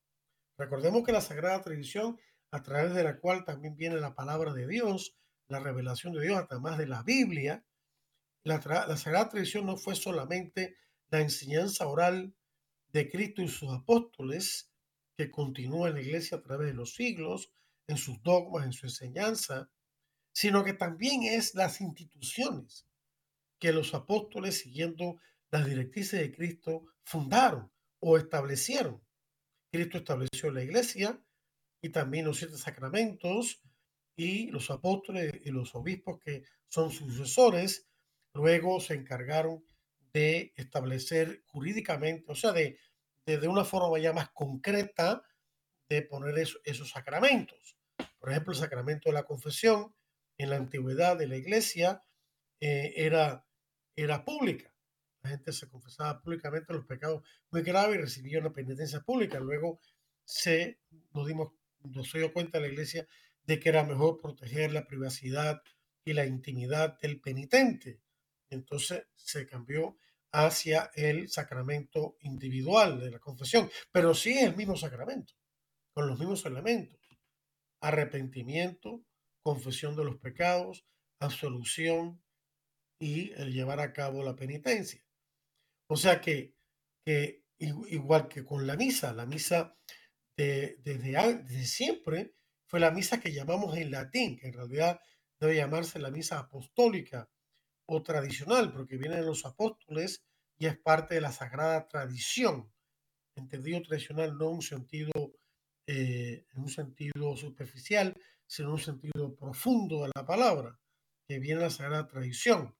Recordemos que la sagrada tradición, a través de la cual también viene la palabra de Dios, la revelación de Dios, además de la Biblia, la, la sagrada tradición no fue solamente la enseñanza oral de Cristo y sus apóstoles, que continúa en la iglesia a través de los siglos, en sus dogmas, en su enseñanza, sino que también es las instituciones que los apóstoles, siguiendo las directrices de Cristo, fundaron o establecieron. Cristo estableció la iglesia y también los siete sacramentos y los apóstoles y los obispos que son sucesores, luego se encargaron de establecer jurídicamente, o sea, de, de, una forma ya más concreta de poner esos sacramentos. Por ejemplo, el sacramento de la confesión, en la antigüedad de la iglesia eh, era, era pública. La gente se confesaba públicamente los pecados muy graves y recibía una penitencia pública. Luego se, nos dimos, nos dio cuenta la iglesia de que era mejor proteger la privacidad y la intimidad del penitente. Entonces se cambió hacia el sacramento individual de la confesión, pero sí es el mismo sacramento, con los mismos elementos. Arrepentimiento, confesión de los pecados, absolución y el llevar a cabo la penitencia. O sea que igual que con la misa, la misa de, desde, siempre fue la misa que llamamos en latín, que en realidad debe llamarse la misa apostólica o tradicional, porque viene de los apóstoles y es parte de la sagrada tradición. Entendido tradicional no en un sentido, eh, en un sentido superficial, sino un sentido profundo de la palabra, que viene de la Sagrada Tradición.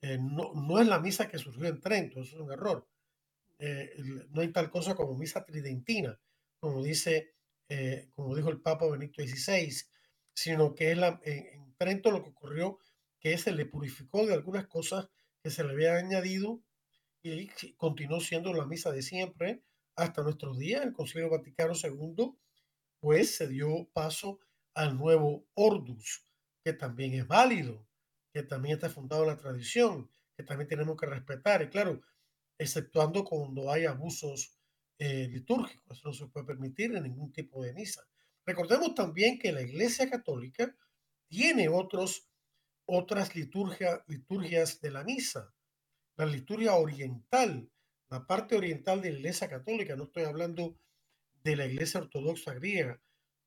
Eh, no, no, es la misa que surgió en Trento, eso es un error. Eh, no hay tal cosa como misa tridentina, como dice, eh, como dijo el Papa Benito XVI, sino que es la, en, lo que ocurrió que se le purificó de algunas cosas que se le habían añadido y continuó siendo la misa de siempre hasta nuestros días. El Concilio Vaticano II, pues se dio paso al nuevo Ordus, que también es válido, que también está fundado en la tradición, que también tenemos que respetar. Y claro, exceptuando cuando hay abusos eh, litúrgicos, eso no se puede permitir en ningún tipo de misa. Recordemos también que la Iglesia Católica tiene otros, otras liturgias de la misa. La liturgia oriental, la parte oriental de la Iglesia Católica, no estoy hablando de la Iglesia Ortodoxa griega,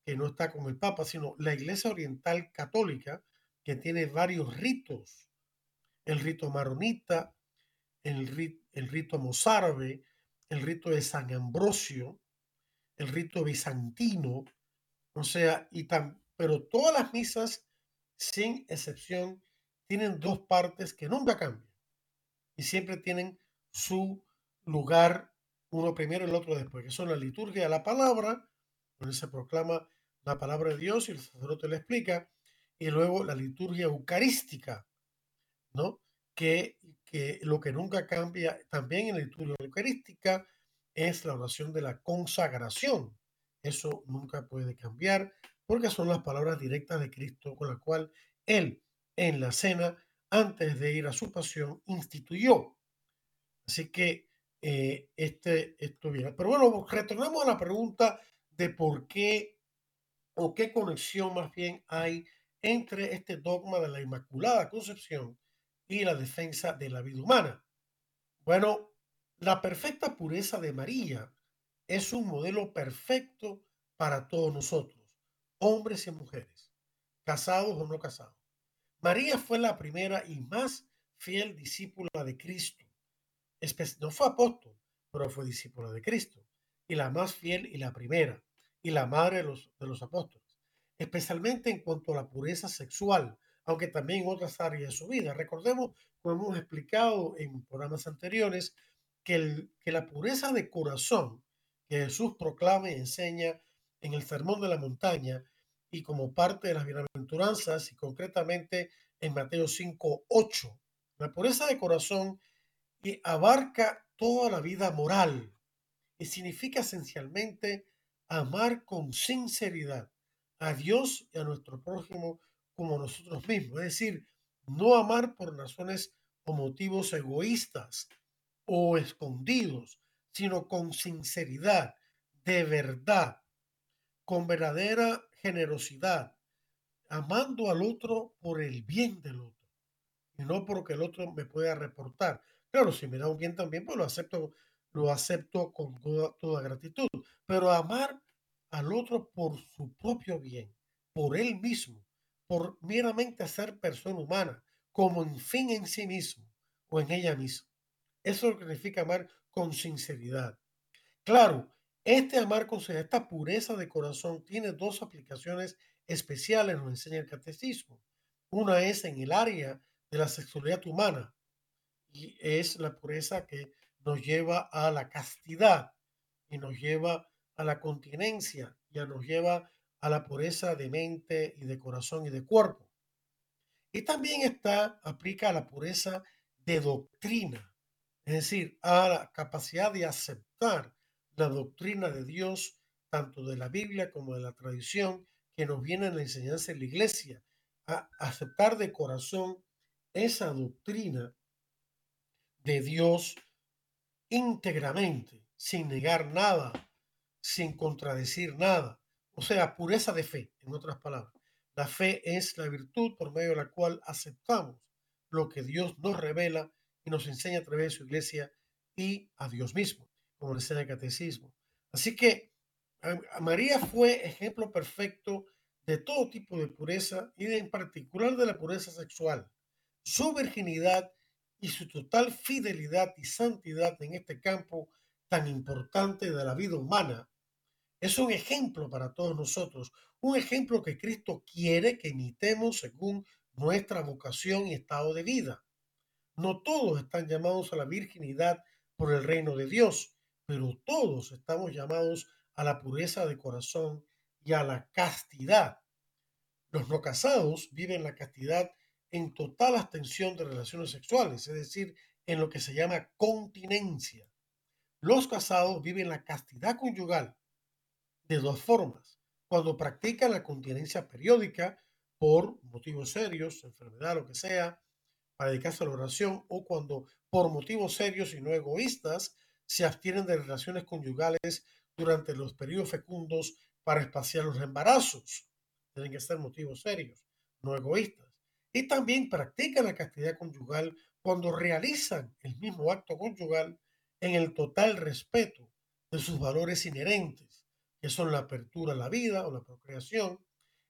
que no está con el Papa, sino la Iglesia Oriental Católica, que tiene varios ritos. El rito maronita, el, el rito mozárabe, el rito de San Ambrosio, el rito bizantino, o sea, y tan, pero todas las misas, sin excepción, tienen dos partes que nunca cambian y siempre tienen su lugar, uno primero y el otro después, que son la liturgia de la palabra, donde se proclama la palabra de Dios y el sacerdote le explica, y luego la liturgia eucarística, ¿no? Que, lo que nunca cambia también en la liturgia eucarística es la oración de la consagración. Eso nunca puede cambiar porque son las palabras directas de Cristo con la cual Él en la cena, antes de ir a su pasión, instituyó. Así que eh, este, esto viene. Pero bueno, retornamos a la pregunta de por qué o qué conexión más bien hay entre este dogma de la Inmaculada Concepción y la defensa de la vida humana. Bueno, la perfecta pureza de María es un modelo perfecto para todos nosotros, hombres y mujeres, casados o no casados. María fue la primera y más fiel discípula de Cristo. No fue apóstol, pero fue discípula de Cristo. Y la más fiel y la primera, y la madre de los, de los apóstoles, especialmente en cuanto a la pureza sexual, aunque también en otras áreas de su vida. Recordemos, como hemos explicado en programas anteriores, que, que la pureza de corazón que Jesús proclama y enseña en el Sermón de la Montaña y como parte de las bienaventuranzas y concretamente en Mateo 5, 8. La pureza de corazón abarca toda la vida moral y significa esencialmente amar con sinceridad a Dios y a nuestro prójimo como nosotros mismos. Es decir, no amar por razones o motivos egoístas o escondidos, sino con sinceridad, de verdad, con verdadera generosidad, amando al otro por el bien del otro y no porque el otro me pueda reportar. Claro, si me da un bien también, pues lo acepto, lo acepto con toda, toda gratitud. Pero amar al otro por su propio bien, por él mismo, por meramente ser persona humana, como en fin en sí mismo o en ella misma. Eso significa amar con sinceridad. Claro, este amar con sinceridad, esta pureza de corazón tiene dos aplicaciones especiales, nos enseña el catecismo. Una es en el área de la sexualidad humana y es la pureza que nos lleva a la castidad y nos lleva a la continencia, ya nos lleva a la pureza de mente y de corazón y de cuerpo. Y también está, aplica a la pureza de doctrina, es decir, a la capacidad de aceptar la doctrina de Dios, tanto de la Biblia como de la tradición que nos viene en la enseñanza de la iglesia, a aceptar de corazón esa doctrina de Dios íntegramente, sin negar nada, sin contradecir nada. O sea, pureza de fe, en otras palabras. La fe es la virtud por medio de la cual aceptamos lo que Dios nos revela y nos enseña a través de su iglesia y a Dios mismo, como dice el catecismo. Así que María fue ejemplo perfecto de todo tipo de pureza y en particular de la pureza sexual. Su virginidad y su total fidelidad y santidad en este campo tan importante de la vida humana es un ejemplo para todos nosotros, un ejemplo que Cristo quiere que imitemos según nuestra vocación y estado de vida. No todos están llamados a la virginidad por el reino de Dios, pero todos estamos llamados a la pureza de corazón y a la castidad. Los no casados viven la castidad en total abstención de relaciones sexuales, es decir, en lo que se llama continencia. Los casados viven la castidad conyugal de dos formas. Cuando practican la continencia periódica por motivos serios, enfermedad, lo que sea, para dedicarse a la oración, o cuando por motivos serios y no egoístas se abstienen de relaciones conyugales durante los periodos fecundos para espaciar los embarazos. Tienen que ser motivos serios, no egoístas. Y también practican la castidad conyugal cuando realizan el mismo acto conyugal en el total respeto de sus valores inherentes, que son la apertura a la vida o la procreación,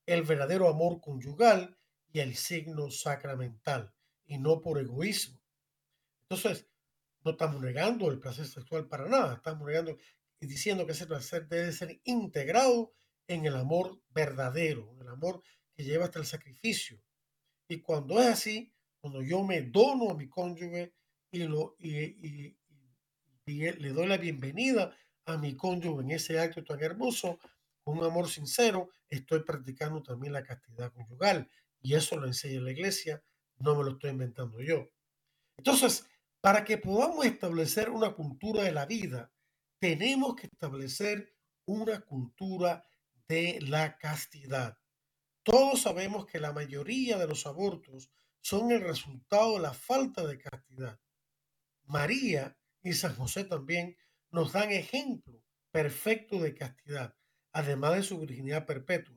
el verdadero amor conyugal y el signo sacramental, y no por egoísmo. Entonces, no estamos negando el placer sexual para nada, estamos negando y diciendo que ese placer debe ser integrado en el amor verdadero, en el amor que lleva hasta el sacrificio. Y cuando es así, cuando yo me dono a mi cónyuge y, le doy la bienvenida a mi cónyuge en ese acto tan hermoso, un amor sincero, estoy practicando también la castidad conyugal. Y eso lo enseña la iglesia, no me lo estoy inventando yo. Entonces, para que podamos establecer una cultura de la vida, tenemos que establecer una cultura de la castidad. Todos sabemos que la mayoría de los abortos son el resultado de la falta de castidad. María y San José también nos dan ejemplo perfecto de castidad, además de su virginidad perpetua.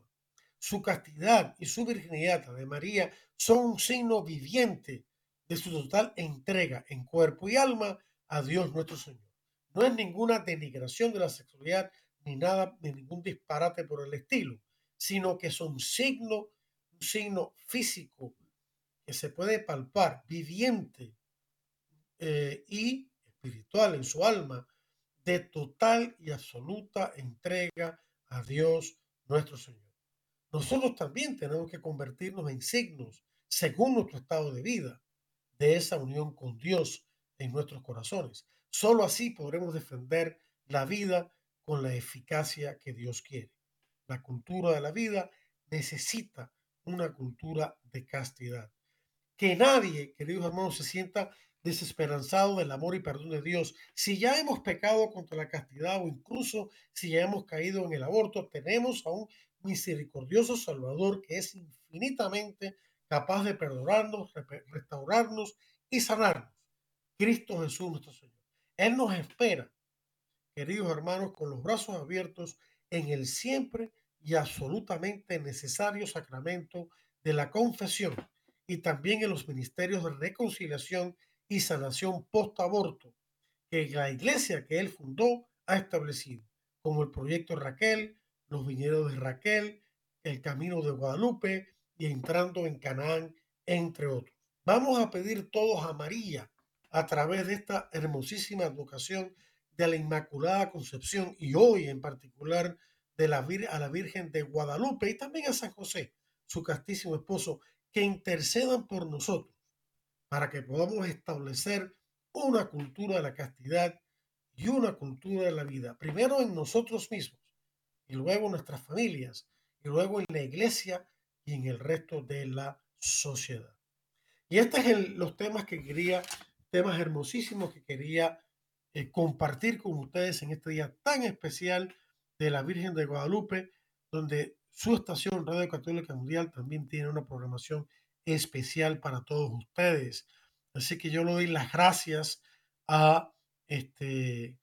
Su castidad y su virginidad de María son un signo viviente de su total entrega en cuerpo y alma a Dios nuestro Señor. No es ninguna denigración de la sexualidad ni nada, ni ningún disparate por el estilo, sino que son signo, un signo físico que se puede palpar, viviente eh, y espiritual en su alma, de total y absoluta entrega a Dios nuestro Señor. Nosotros también tenemos que convertirnos en signos, según nuestro estado de vida, de esa unión con Dios en nuestros corazones. Solo así podremos defender la vida con la eficacia que Dios quiere. La cultura de la vida necesita una cultura de castidad. Que nadie, queridos hermanos, se sienta desesperanzado del amor y perdón de Dios. Si ya hemos pecado contra la castidad o incluso si ya hemos caído en el aborto, tenemos a un misericordioso Salvador que es infinitamente capaz de perdonarnos, restaurarnos y sanarnos. Cristo Jesús nuestro Señor. Él nos espera, queridos hermanos, con los brazos abiertos en el siempre y absolutamente necesario sacramento de la confesión y también en los ministerios de reconciliación y sanación post-aborto que la iglesia que él fundó ha establecido, como el proyecto Raquel, los viñedos de Raquel, el camino de Guadalupe y entrando en Canaán, entre otros. Vamos a pedir todos a María a través de esta hermosísima educación de la Inmaculada Concepción y hoy en particular de la, a la Virgen de Guadalupe y también a San José, su castísimo esposo, que intercedan por nosotros para que podamos establecer una cultura de la castidad y una cultura de la vida, primero en nosotros mismos y luego en nuestras familias y luego en la iglesia y en el resto de la sociedad. Y estos son los temas que quería, temas hermosísimos que quería eh, compartir con ustedes en este día tan especial de la Virgen de Guadalupe, donde su estación Radio Católica Mundial también tiene una programación especial para todos ustedes. Así que yo le doy las gracias a, este,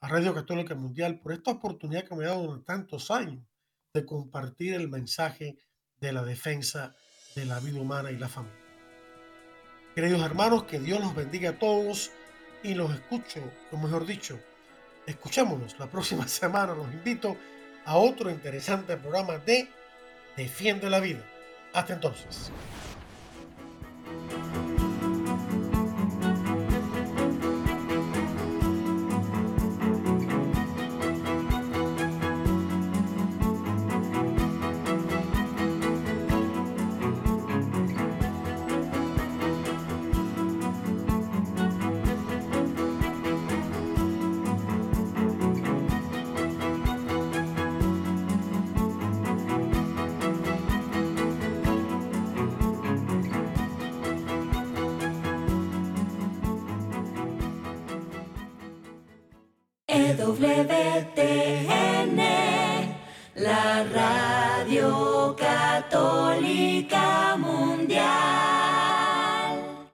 a Radio Católica Mundial por esta oportunidad que me ha dado durante tantos años de compartir el mensaje de la defensa de la vida humana y la familia. Queridos hermanos, que Dios los bendiga a todos y los escucho, o mejor dicho, escuchémonos la próxima semana. Los invito a otro interesante programa de Defiende la Vida. Hasta entonces.